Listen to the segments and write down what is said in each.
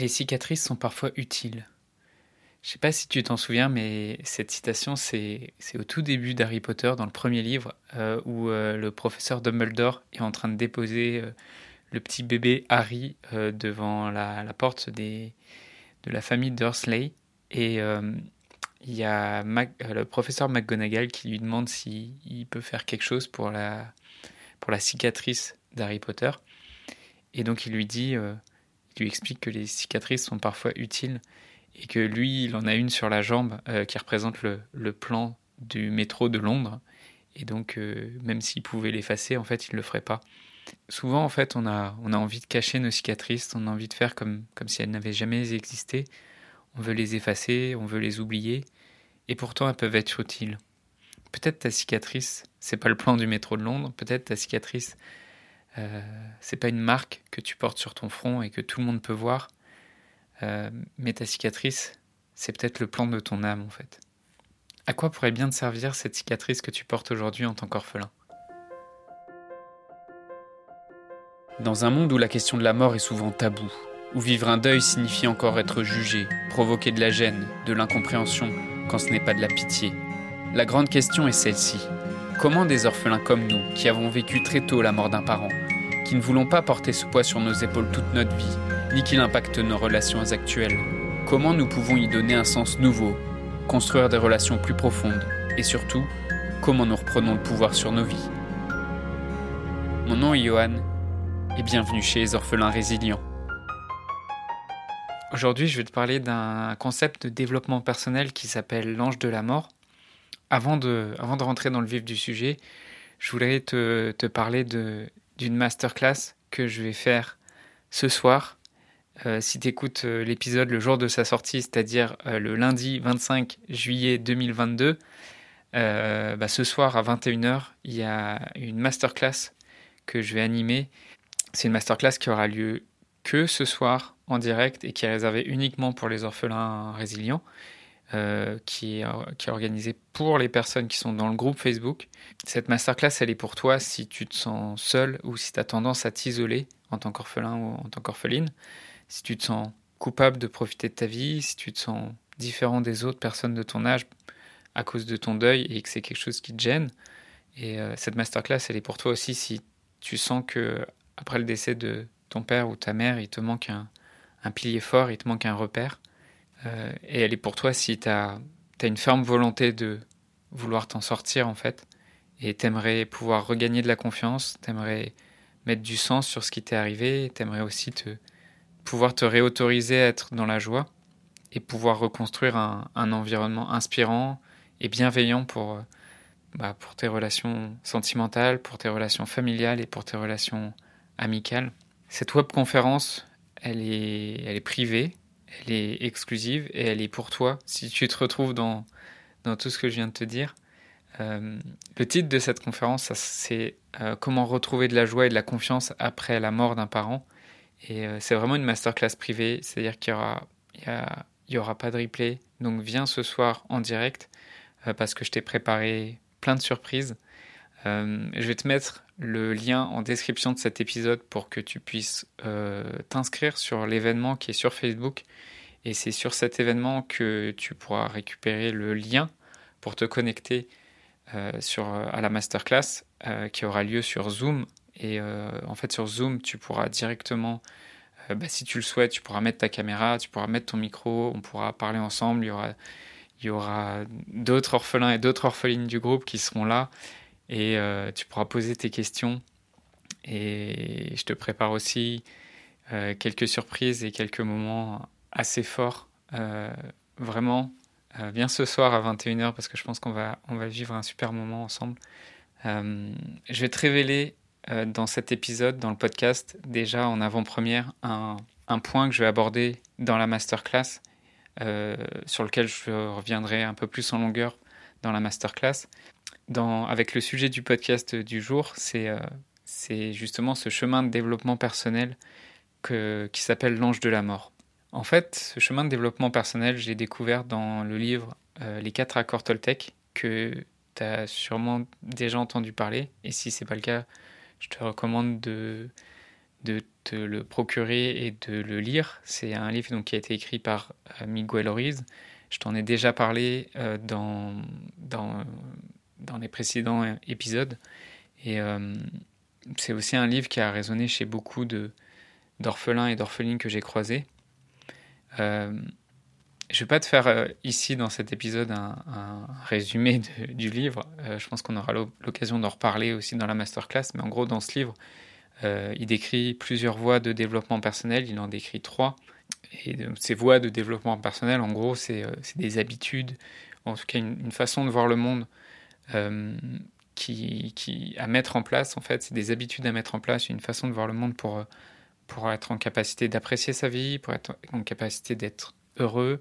Les cicatrices sont parfois utiles. Je sais pas si tu t'en souviens, mais cette citation, c'est au tout début d'Harry Potter, dans le premier livre, euh, où euh, le professeur Dumbledore est en train de déposer euh, le petit bébé Harry devant la, porte de la famille Dursley. Et il y a le professeur McGonagall qui lui demande s'il peut faire quelque chose pour la, pour la cicatrice d'Harry Potter. Et donc il lui dit lui explique que les cicatrices sont parfois utiles et que lui, il en a une sur la jambe euh, qui représente le, plan du métro de Londres. Et donc, euh, même s'il pouvait l'effacer, en fait, il ne le ferait pas. Souvent, en fait, on a, on a envie de cacher nos cicatrices, on a envie de faire comme, comme si elles n'avaient jamais existé. On veut les effacer, on veut les oublier, et pourtant elles peuvent être utiles. Peut-être ta cicatrice, c'est pas le plan du métro de Londres, peut-être ta cicatrice, euh, c'est pas une marque que tu portes sur ton front et que tout le monde peut voir, euh, mais ta cicatrice, c'est peut-être le plan de ton âme en fait. À quoi pourrait bien te servir cette cicatrice que tu portes aujourd'hui en tant qu'orphelin? Dans un monde où la question de la mort est souvent taboue, où vivre un deuil signifie encore être jugé, provoquer de la gêne, de l'incompréhension, quand ce n'est pas de la pitié, la grande question est celle-ci. Comment des orphelins comme nous, qui avons vécu très tôt la mort d'un parent, qui ne voulons pas porter ce poids sur nos épaules toute notre vie, ni qu'il impacte nos relations actuelles, comment nous pouvons y donner un sens nouveau, construire des relations plus profondes, et surtout, comment nous reprenons le pouvoir sur nos vies? Mon nom est Johan, et bienvenue chez les orphelins résilients. Aujourd'hui, je vais te parler d'un concept de développement personnel qui s'appelle l'ange de la mort. Avant de, avant de rentrer dans le vif du sujet, je voudrais te, te parler d'une masterclass que je vais faire ce soir. Euh, si tu écoutes euh, l'épisode le jour de sa sortie, c'est-à-dire euh, le lundi 25 juillet 2022, bah, ce soir à 21h, il y a une masterclass que je vais animer. C'est une masterclass qui aura lieu que ce soir en direct et qui est réservée uniquement pour les orphelins résilients. Euh, qui, est, qui organisée pour les personnes qui sont dans le groupe Facebook. Cette masterclass, elle est pour toi si tu te sens seul ou si tu as tendance à t'isoler en tant qu'orphelin ou en tant qu'orpheline, si tu te sens coupable de profiter de ta vie, si tu te sens différent des autres personnes de ton âge à cause de ton deuil et que c'est quelque chose qui te gêne. Et euh, cette masterclass, elle est pour toi aussi si tu sens que après le décès de ton père ou ta mère, il te manque un pilier fort, il te manque un repère. Euh, et elle est pour toi si tu as, une ferme volonté de vouloir t'en sortir en fait, et t'aimerais pouvoir regagner de la confiance, t'aimerais mettre du sens sur ce qui t'est arrivé, t'aimerais aussi te, pouvoir te réautoriser à être dans la joie et pouvoir reconstruire un, environnement inspirant et bienveillant pour, euh, bah, pour tes relations sentimentales, pour tes relations familiales et pour tes relations amicales. Cette web conférence, elle est, elle est privée, elle est exclusive et elle est pour toi si tu te retrouves dans, dans tout ce que je viens de te dire. Euh, le titre de cette conférence, c'est euh, Comment retrouver de la joie et de la confiance après la mort d'un parent. Et euh, c'est vraiment une masterclass privée, c'est-à-dire qu'il n'y aura, aura pas de replay. Donc viens ce soir en direct parce que je t'ai préparé plein de surprises. Je vais te mettre le lien en description de cet épisode pour que tu puisses euh, t'inscrire sur l'événement qui est sur Facebook. Et c'est sur cet événement que tu pourras récupérer le lien pour te connecter euh, sur, à la masterclass euh, qui aura lieu sur Zoom. Et en fait, sur Zoom, tu pourras directement, bah, si tu le souhaites, tu pourras mettre ta caméra, tu pourras mettre ton micro, on pourra parler ensemble. Il y aura, il y aura d'autres orphelins et d'autres orphelines du groupe qui seront là et euh, tu pourras poser tes questions. Et je te prépare aussi euh, quelques surprises et quelques moments assez forts. Euh, vraiment, viens ce soir à 21h parce que je pense qu'on va, on va vivre un super moment ensemble. je vais te révéler dans cet épisode, dans le podcast, déjà en avant-première, un, un, point que je vais aborder dans la masterclass, sur lequel je reviendrai un peu plus en longueur dans la masterclass avec le sujet du podcast du jour, euh, c'est justement ce chemin de développement personnel qui s'appelle l'ange de la mort. En fait, ce chemin de développement personnel, j'ai découvert dans le livre euh, Les quatre accords Toltec, que tu as sûrement déjà entendu parler. Et si ce n'est pas le cas, je te recommande de, de le procurer et de le lire. C'est un livre qui a été écrit par Miguel Oriz. Je t'en ai déjà parlé dans, dans, dans les précédents épisodes. Et c'est aussi un livre qui a résonné chez beaucoup de, d'orphelins et d'orphelines que j'ai croisés. Euh, je ne vais pas te faire euh, ici dans cet épisode un, résumé du livre. Euh, je pense qu'on aura l'occasion d'en reparler aussi dans la masterclass. Mais en gros, dans ce livre, il décrit plusieurs voies de développement personnel. Il en décrit trois. Et ces voies de développement personnel, en gros, c'est des habitudes, en tout cas une, façon de voir le monde qui, qui, à mettre en place. En fait, c'est des habitudes à mettre en place, une façon de voir le monde pour pour être en capacité d'apprécier sa vie, pour être en capacité d'être heureux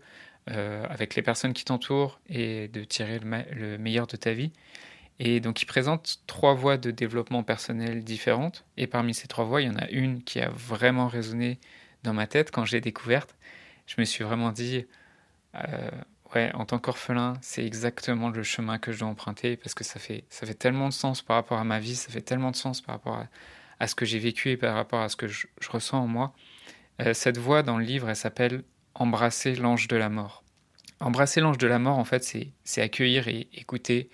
euh, avec les personnes qui t'entourent et de tirer le, meilleur de ta vie. Et donc il présente trois voies de développement personnel différentes. Et parmi ces trois voies, il y en a une qui a vraiment résonné dans ma tête quand je l'ai découverte. Je me suis vraiment dit, euh, ouais, en tant qu'orphelin, c'est exactement le chemin que je dois emprunter parce que ça fait, ça fait tellement de sens par rapport à ma vie, ça fait tellement de sens par rapport à, ce que j'ai vécu et par rapport à ce que je, ressens en moi. Euh, cette voix dans le livre, elle s'appelle Embrasser l'ange de la mort. Embrasser l'ange de la mort, en fait, c'est accueillir et écouter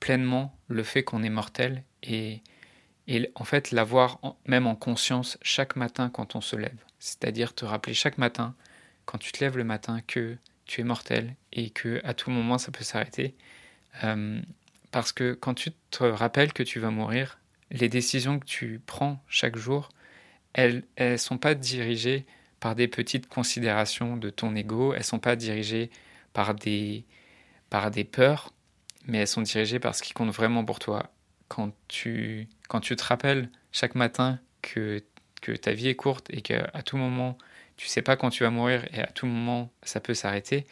pleinement le fait qu'on est mortel et, et en fait l'avoir même en conscience chaque matin quand on se lève. C'est-à-dire te rappeler chaque matin, quand tu te lèves le matin, que tu es mortel et que à tout moment ça peut s'arrêter. Euh, parce que quand tu te rappelles que tu vas mourir, les décisions que tu prends chaque jour, elles ne sont pas dirigées par des petites considérations de ton ego, elles ne sont pas dirigées par des, par des peurs, mais elles sont dirigées par ce qui compte vraiment pour toi. Quand tu, quand tu te rappelles chaque matin que, que ta vie est courte et qu'à tout moment, tu sais pas quand tu vas mourir et à tout moment, ça peut s'arrêter,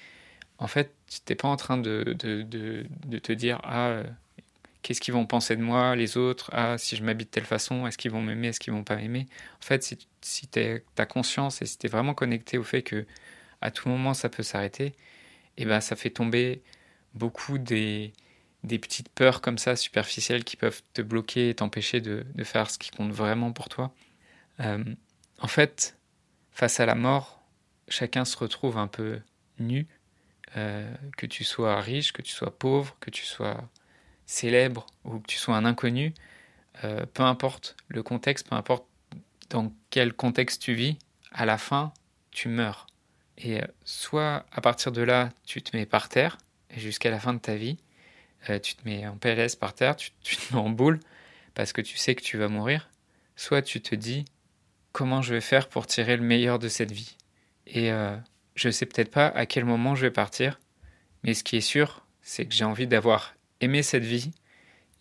en fait, tu n'es pas en train de, te dire Ah, qu'est-ce qu'ils vont penser de moi, les autres, ah, si je m'habite de telle façon, est-ce qu'ils vont m'aimer, est-ce qu'ils vont pas m'aimer? En fait, si, si tu as conscience et si tu es vraiment connecté au fait que à tout moment ça peut s'arrêter, et eh ben ça fait tomber beaucoup des, petites peurs comme ça superficielles qui peuvent te bloquer et t'empêcher de, de, faire ce qui compte vraiment pour toi. Euh, en fait, face à la mort, chacun se retrouve un peu nu, euh, que tu sois riche, que tu sois pauvre, que tu sois célèbre ou que tu sois un inconnu, euh, peu importe le contexte, peu importe dans quel contexte tu vis, à la fin, tu meurs. Et euh, soit à partir de là, tu te mets par terre, et jusqu'à la fin de ta vie, tu te mets en PLS par terre, tu, te mets en boule, parce que tu sais que tu vas mourir, soit tu te dis comment je vais faire pour tirer le meilleur de cette vie. Et je ne sais peut-être pas à quel moment je vais partir, mais ce qui est sûr, c'est que j'ai envie d'avoir aimer cette vie,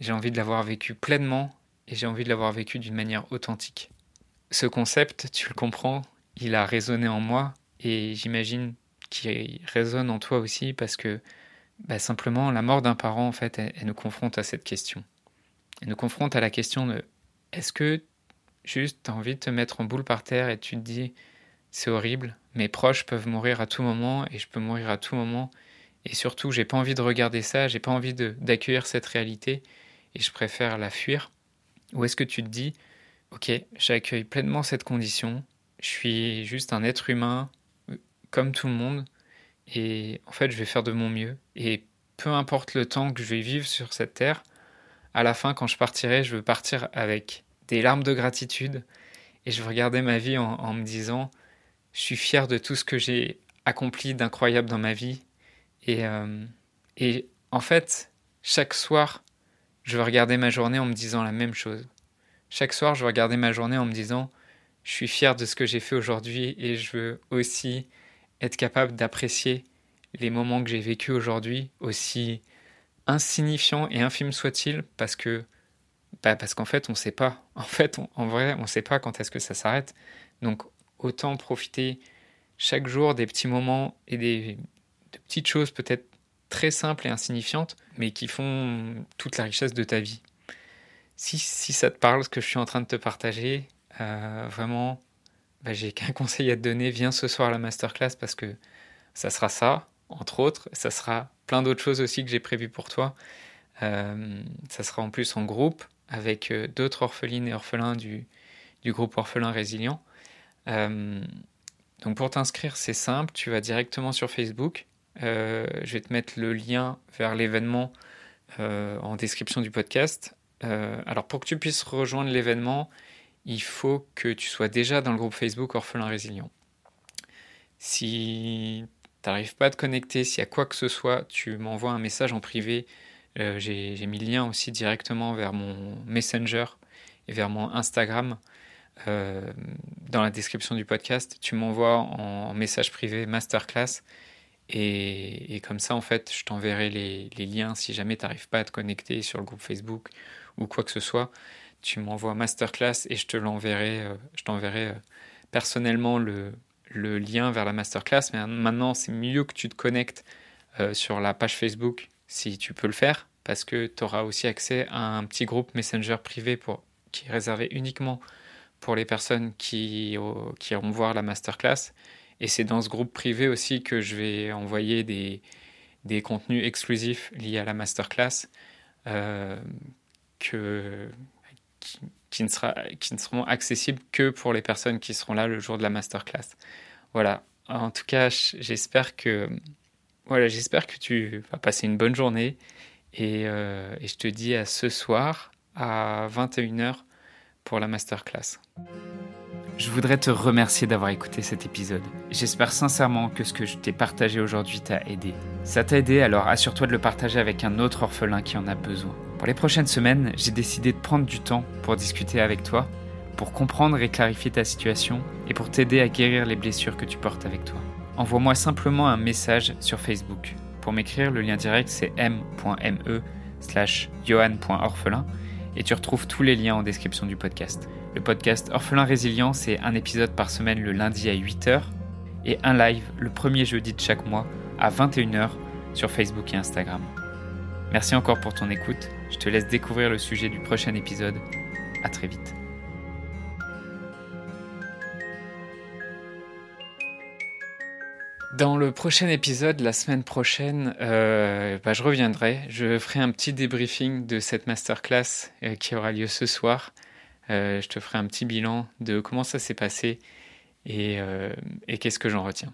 j'ai envie de l'avoir vécue pleinement et j'ai envie de l'avoir vécue d'une manière authentique. Ce concept, tu le comprends, il a résonné en moi et j'imagine qu'il résonne en toi aussi parce que bah, simplement la mort d'un parent, en fait, elle, nous confronte à cette question. Elle nous confronte à la question de est-ce que juste tu as envie de te mettre en boule par terre et tu te dis c'est horrible, mes proches peuvent mourir à tout moment et je peux mourir à tout moment et surtout, j'ai pas envie de regarder ça, j'ai pas envie d'accueillir cette réalité et je préfère la fuir. Ou est-ce que tu te dis, ok, j'accueille pleinement cette condition, je suis juste un être humain euh, comme tout le monde et en fait, je vais faire de mon mieux. Et peu importe le temps que je vais vivre sur cette terre, à la fin, quand je partirai, je veux partir avec des larmes de gratitude et je regarder ma vie en, me disant, je suis fier de tout ce que j'ai accompli d'incroyable dans ma vie et, euh, et en fait, chaque soir, je vais regarder ma journée en me disant la même chose. Chaque soir, je vais regarder ma journée en me disant, je suis fier de ce que j'ai fait aujourd'hui et je veux aussi être capable d'apprécier les moments que j'ai vécus aujourd'hui, aussi insignifiants et infimes soient-ils, parce que bah parce qu'en fait, on ne sait pas. En fait, en vrai, on ne sait pas quand est-ce que ça s'arrête. Donc, autant profiter chaque jour des petits moments et des de petites choses peut-être très simples et insignifiantes, mais qui font toute la richesse de ta vie. Si, si ça te parle, ce que je suis en train de te partager, euh, vraiment, bah, j'ai qu'un conseil à te donner, viens ce soir à la masterclass parce que ça sera ça, entre autres, ça sera plein d'autres choses aussi que j'ai prévues pour toi. Euh, ça sera en plus en groupe avec euh, d'autres orphelines et orphelins du, du groupe Orphelin Résilient. donc pour t'inscrire, c'est simple, tu vas directement sur Facebook. je vais te mettre le lien vers l'événement en description du podcast. alors pour que tu puisses rejoindre l'événement, il faut que tu sois déjà dans le groupe Facebook Orphelin Résilient. Si tu n'arrives pas à te connecter, s'il y a quoi que ce soit, tu m'envoies un message en privé. Euh, j'ai mis le lien aussi directement vers mon Messenger et vers mon Instagram. Euh, dans la description du podcast, tu m'envoies en, message privé masterclass et, comme ça, en fait, je t'enverrai les, liens si jamais tu n'arrives pas à te connecter sur le groupe Facebook ou quoi que ce soit tu m'envoies masterclass et je te l'enverrai, euh, je t'enverrai personnellement le, lien vers la masterclass. Mais maintenant, c'est mieux que tu te connectes sur la page Facebook si tu peux le faire, parce que tu auras aussi accès à un petit groupe Messenger privé qui est réservé uniquement pour les personnes qui, iront voir la masterclass. Et c'est dans ce groupe privé aussi que je vais envoyer des, contenus exclusifs liés à la masterclass sera, qui ne seront accessibles que pour les personnes qui seront là le jour de la masterclass. Voilà. En tout cas, j'espère que, voilà, j'espère que tu vas passer une bonne journée et, euh, je te dis à ce soir à 21h pour la masterclass. Je voudrais te remercier d'avoir écouté cet épisode. J'espère sincèrement que ce que je t'ai partagé aujourd'hui t'a aidé. Ça t'a aidé, alors assure-toi de le partager avec un autre orphelin qui en a besoin. Pour les prochaines semaines, j'ai décidé de prendre du temps pour discuter avec toi, pour comprendre et clarifier ta situation et pour t'aider à guérir les blessures que tu portes avec toi. Envoie-moi simplement un message sur Facebook. Pour m'écrire, le lien direct c'est m.me slash johan.orphelin et tu retrouves tous les liens en description du podcast. Le podcast Orphelin Résilient, c'est un épisode par semaine le lundi à 8h et un live le premier jeudi de chaque mois à 21h sur Facebook et Instagram. Merci encore pour ton écoute. Je te laisse découvrir le sujet du prochain épisode. À très vite. Dans le prochain épisode, la semaine prochaine, euh, bah, je reviendrai. Je ferai un petit débriefing de cette masterclass euh, qui aura lieu ce soir. Euh, je te ferai un petit bilan de comment ça s'est passé et qu'est-ce que j'en retiens.